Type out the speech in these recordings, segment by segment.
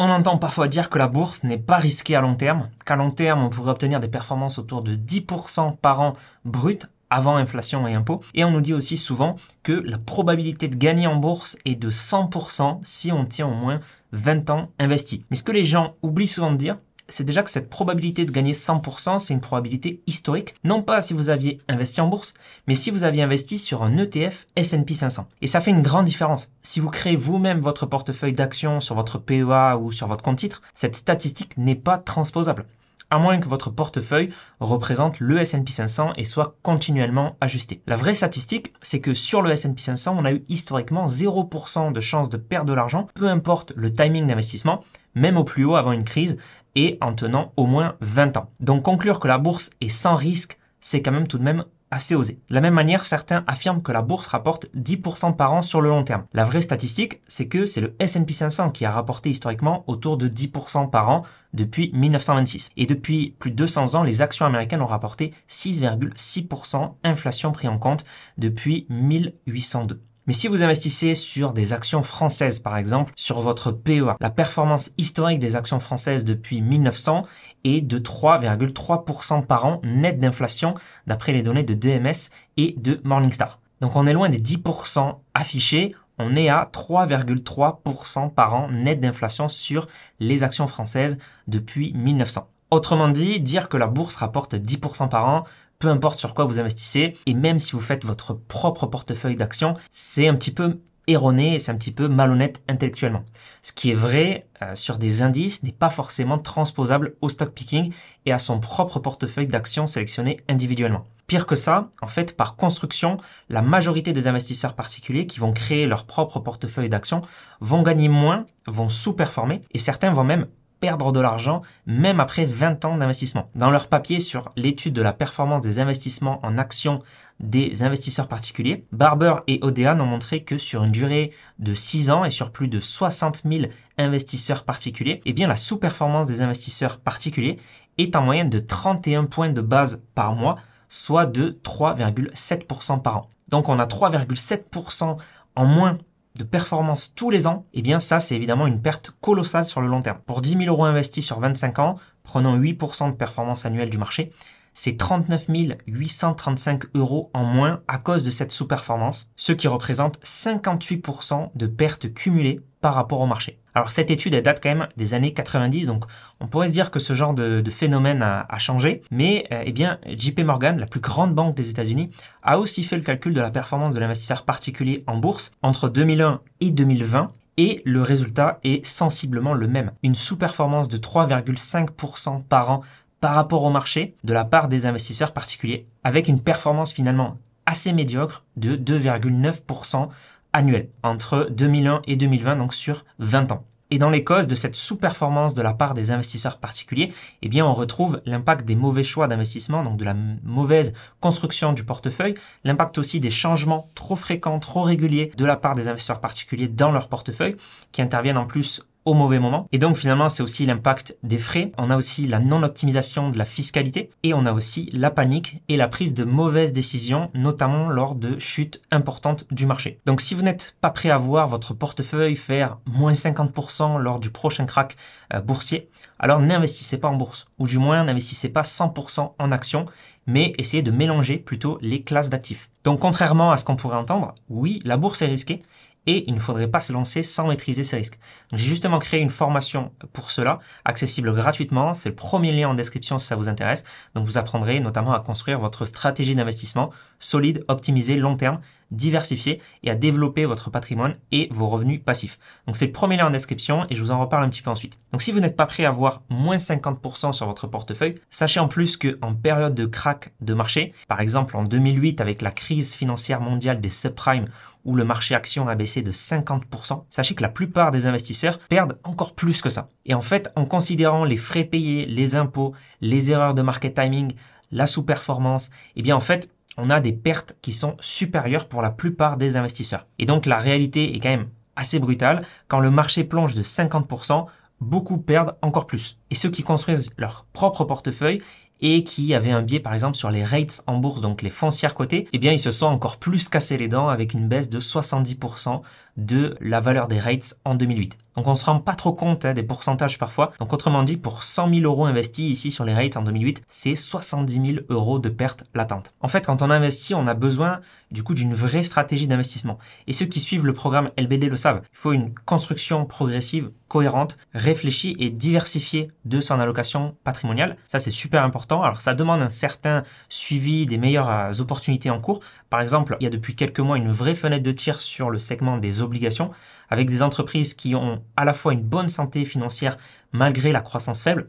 On entend parfois dire que la bourse n'est pas risquée à long terme, qu'à long terme on pourrait obtenir des performances autour de 10% par an brut avant inflation et impôts. Et on nous dit aussi souvent que la probabilité de gagner en bourse est de 100% si on tient au moins 20 ans investi. Mais ce que les gens oublient souvent de dire, c'est déjà que cette probabilité de gagner 100%, c'est une probabilité historique, non pas si vous aviez investi en bourse, mais si vous aviez investi sur un ETF S&P 500. Et ça fait une grande différence. Si vous créez vous-même votre portefeuille d'actions sur votre PEA ou sur votre compte titre, cette statistique n'est pas transposable à moins que votre portefeuille représente le S&P 500 et soit continuellement ajusté. La vraie statistique, c'est que sur le S&P 500, on a eu historiquement 0% de chance de perdre de l'argent, peu importe le timing d'investissement, même au plus haut avant une crise et en tenant au moins 20 ans. Donc conclure que la bourse est sans risque, c'est quand même tout de même assez osé. De la même manière, certains affirment que la bourse rapporte 10% par an sur le long terme. La vraie statistique, c'est que c'est le S&P 500 qui a rapporté historiquement autour de 10% par an depuis 1926. Et depuis plus de 200 ans, les actions américaines ont rapporté 6,6% inflation pris en compte depuis 1802. Mais si vous investissez sur des actions françaises, par exemple, sur votre PEA, la performance historique des actions françaises depuis 1900 est de 3,3% par an net d'inflation d'après les données de DMS et de Morningstar. Donc on est loin des 10% affichés, on est à 3,3% par an net d'inflation sur les actions françaises depuis 1900. Autrement dit, dire que la bourse rapporte 10% par an, peu importe sur quoi vous investissez, et même si vous faites votre propre portefeuille d'actions, c'est un petit peu erroné et c'est un petit peu malhonnête intellectuellement. Ce qui est vrai euh, sur des indices n'est pas forcément transposable au stock picking et à son propre portefeuille d'actions sélectionné individuellement. Pire que ça, en fait, par construction, la majorité des investisseurs particuliers qui vont créer leur propre portefeuille d'actions vont gagner moins, vont sous-performer et certains vont même perdre de l'argent même après 20 ans d'investissement. Dans leur papier sur l'étude de la performance des investissements en actions des investisseurs particuliers, Barber et Odean ont montré que sur une durée de 6 ans et sur plus de 60 000 investisseurs particuliers, eh bien la sous-performance des investisseurs particuliers est en moyenne de 31 points de base par mois, soit de 3,7% par an. Donc on a 3,7% en moins de performance tous les ans, eh bien ça c'est évidemment une perte colossale sur le long terme. Pour 10 000 euros investis sur 25 ans, prenons 8% de performance annuelle du marché, c'est 39 835 euros en moins à cause de cette sous-performance, ce qui représente 58% de pertes cumulées par rapport au marché. Alors cette étude, date quand même des années 90, donc on pourrait se dire que ce genre de, phénomène a, changé, mais eh bien JP Morgan, la plus grande banque des États-Unis, a aussi fait le calcul de la performance de l'investisseur particulier en bourse entre 2001 et 2020, et le résultat est sensiblement le même. Une sous-performance de 3,5% par an par rapport au marché de la part des investisseurs particuliers, avec une performance finalement assez médiocre de 2,9% annuel entre 2001 et 2020, donc sur 20 ans. Et dans les causes de cette sous-performance de la part des investisseurs particuliers, eh bien, on retrouve l'impact des mauvais choix d'investissement, donc de la mauvaise construction du portefeuille, l'impact aussi des changements trop fréquents, trop réguliers de la part des investisseurs particuliers dans leur portefeuille, qui interviennent en plus au mauvais moment. Et donc finalement, c'est aussi l'impact des frais. On a aussi la non-optimisation de la fiscalité et on a aussi la panique et la prise de mauvaises décisions, notamment lors de chutes importantes du marché. Donc si vous n'êtes pas prêt à voir votre portefeuille faire moins 50% lors du prochain crack euh, boursier, alors n'investissez pas en bourse, ou du moins n'investissez pas 100% en actions, mais essayez de mélanger plutôt les classes d'actifs. Donc contrairement à ce qu'on pourrait entendre, oui, la bourse est risquée, et il ne faudrait pas se lancer sans maîtriser ses risques. J'ai justement créé une formation pour cela, accessible gratuitement. C'est le premier lien en description si ça vous intéresse. Donc vous apprendrez notamment à construire votre stratégie d'investissement solide, optimisée, long terme, diversifiée et à développer votre patrimoine et vos revenus passifs. Donc c'est le premier lien en description et je vous en reparle un petit peu ensuite. Donc si vous n'êtes pas prêt à avoir moins 50% sur votre portefeuille, sachez en plus qu'en période de crack de marché, par exemple en 2008 avec la crise financière mondiale des subprimes où le marché action a baissé de 50%, sachez que la plupart des investisseurs perdent encore plus que ça. Et en fait, en considérant les frais payés, les impôts, les erreurs de market timing, la sous-performance, eh bien en fait, on a des pertes qui sont supérieures pour la plupart des investisseurs. Et donc la réalité est quand même assez brutale. Quand le marché plonge de 50%, beaucoup perdent encore plus. Et ceux qui construisent leur propre portefeuille, et qui avaient un biais par exemple sur les rates en bourse, donc les foncières cotées, eh bien ils se sont encore plus cassés les dents avec une baisse de 70% de la valeur des rates en 2008. Donc on se rend pas trop compte hein, des pourcentages parfois. Donc autrement dit, pour 100 000 euros investis ici sur les rates en 2008, c'est 70 000 euros de pertes latentes. En fait, quand on investit, on a besoin du coup d'une vraie stratégie d'investissement. Et ceux qui suivent le programme LBD le savent. Il faut une construction progressive, cohérente, réfléchie et diversifiée de son allocation patrimoniale. Ça c'est super important. Alors ça demande un certain suivi des meilleures euh, opportunités en cours. Par exemple, il y a depuis quelques mois une vraie fenêtre de tir sur le segment des obligations avec des entreprises qui ont à la fois une bonne santé financière malgré la croissance faible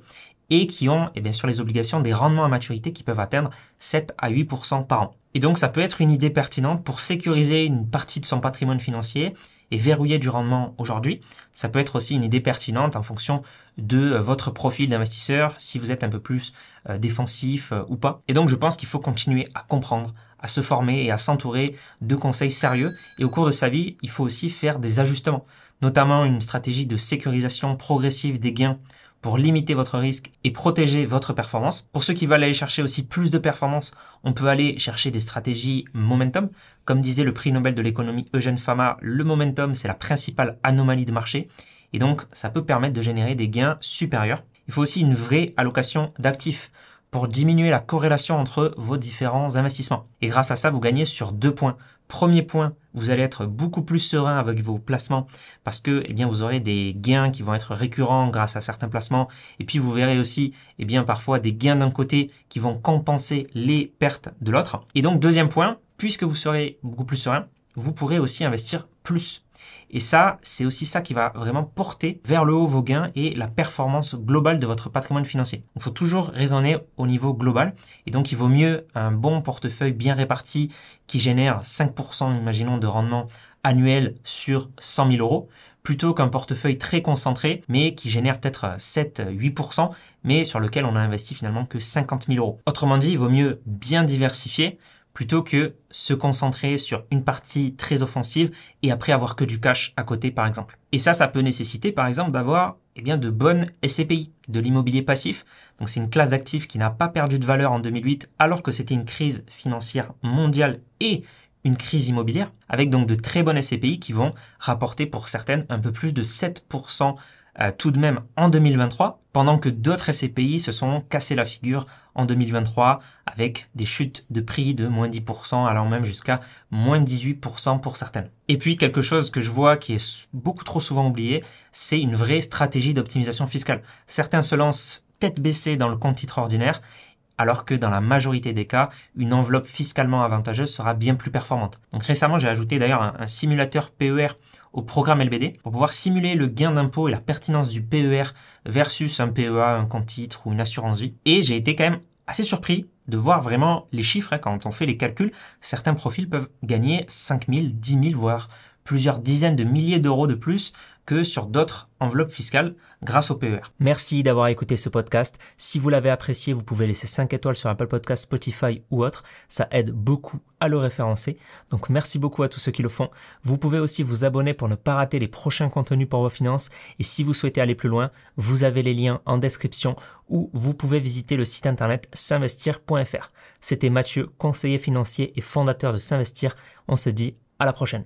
et qui ont, eh bien sûr, les obligations des rendements à maturité qui peuvent atteindre 7 à 8% par an. Et donc, ça peut être une idée pertinente pour sécuriser une partie de son patrimoine financier et verrouiller du rendement aujourd'hui. Ça peut être aussi une idée pertinente en fonction de euh, votre profil d'investisseur, si vous êtes un peu plus euh, défensif euh, ou pas. Et donc, je pense qu'il faut continuer à comprendre, à se former et à s'entourer de conseils sérieux. Et au cours de sa vie, il faut aussi faire des ajustements, notamment une stratégie de sécurisation progressive des gains pour limiter votre risque et protéger votre performance. Pour ceux qui veulent aller chercher aussi plus de performance, on peut aller chercher des stratégies momentum. Comme disait le prix Nobel de l'économie Eugène Fama, le momentum, c'est la principale anomalie de marché. Et donc, ça peut permettre de générer des gains supérieurs. Il faut aussi une vraie allocation d'actifs pour diminuer la corrélation entre vos différents investissements. Et grâce à ça, vous gagnez sur deux points. Premier point, vous allez être beaucoup plus serein avec vos placements parce que eh vous aurez des gains qui vont être récurrents grâce à certains placements. Et puis vous verrez aussi eh bien, parfois des gains d'un côté qui vont compenser les pertes de l'autre. Et donc deuxième point, puisque vous serez beaucoup plus serein, vous pourrez aussi investir plus et ça, c'est aussi ça qui va vraiment porter vers le haut vos gains et la performance globale de votre patrimoine financier. Il faut toujours raisonner au niveau global. Et donc, il vaut mieux un bon portefeuille bien réparti qui génère 5%, imaginons, de rendement annuel sur 100 000 euros plutôt qu'un portefeuille très concentré, mais qui génère peut-être 7-8%, mais sur lequel on a investi finalement que 50 000 euros. Autrement dit, il vaut mieux bien diversifier plutôt que se concentrer sur une partie très offensive et après avoir que du cash à côté par exemple. Et ça, ça peut nécessiter par exemple d'avoir eh bien, de bonnes SCPI, de l'immobilier passif. Donc c'est une classe d'actifs qui n'a pas perdu de valeur en 2008 alors que c'était une crise financière mondiale et une crise immobilière, avec donc de très bonnes SCPI qui vont rapporter pour certaines un peu plus de 7% euh, tout de même en 2023, pendant que d'autres SCPI se sont cassés la figure en 2023 avec des chutes de prix de moins 10% allant même jusqu'à moins 18% pour certaines. Et puis quelque chose que je vois qui est beaucoup trop souvent oublié, c'est une vraie stratégie d'optimisation fiscale. Certains se lancent tête baissée dans le compte titre ordinaire alors que dans la majorité des cas, une enveloppe fiscalement avantageuse sera bien plus performante. Donc récemment, j'ai ajouté d'ailleurs un, un simulateur PER au programme LBD pour pouvoir simuler le gain d'impôt et la pertinence du PER versus un PEA, un compte titre ou une assurance vie. Et j'ai été quand même assez surpris de voir vraiment les chiffres. Hein, quand on fait les calculs, certains profils peuvent gagner 5 000, 10 000, voire plusieurs dizaines de milliers d'euros de plus que sur d'autres enveloppes fiscales grâce au PER. Merci d'avoir écouté ce podcast. Si vous l'avez apprécié, vous pouvez laisser 5 étoiles sur Apple Podcast, Spotify ou autre. Ça aide beaucoup à le référencer. Donc merci beaucoup à tous ceux qui le font. Vous pouvez aussi vous abonner pour ne pas rater les prochains contenus pour vos finances. Et si vous souhaitez aller plus loin, vous avez les liens en description ou vous pouvez visiter le site internet s'investir.fr. C'était Mathieu, conseiller financier et fondateur de S'investir. On se dit à la prochaine.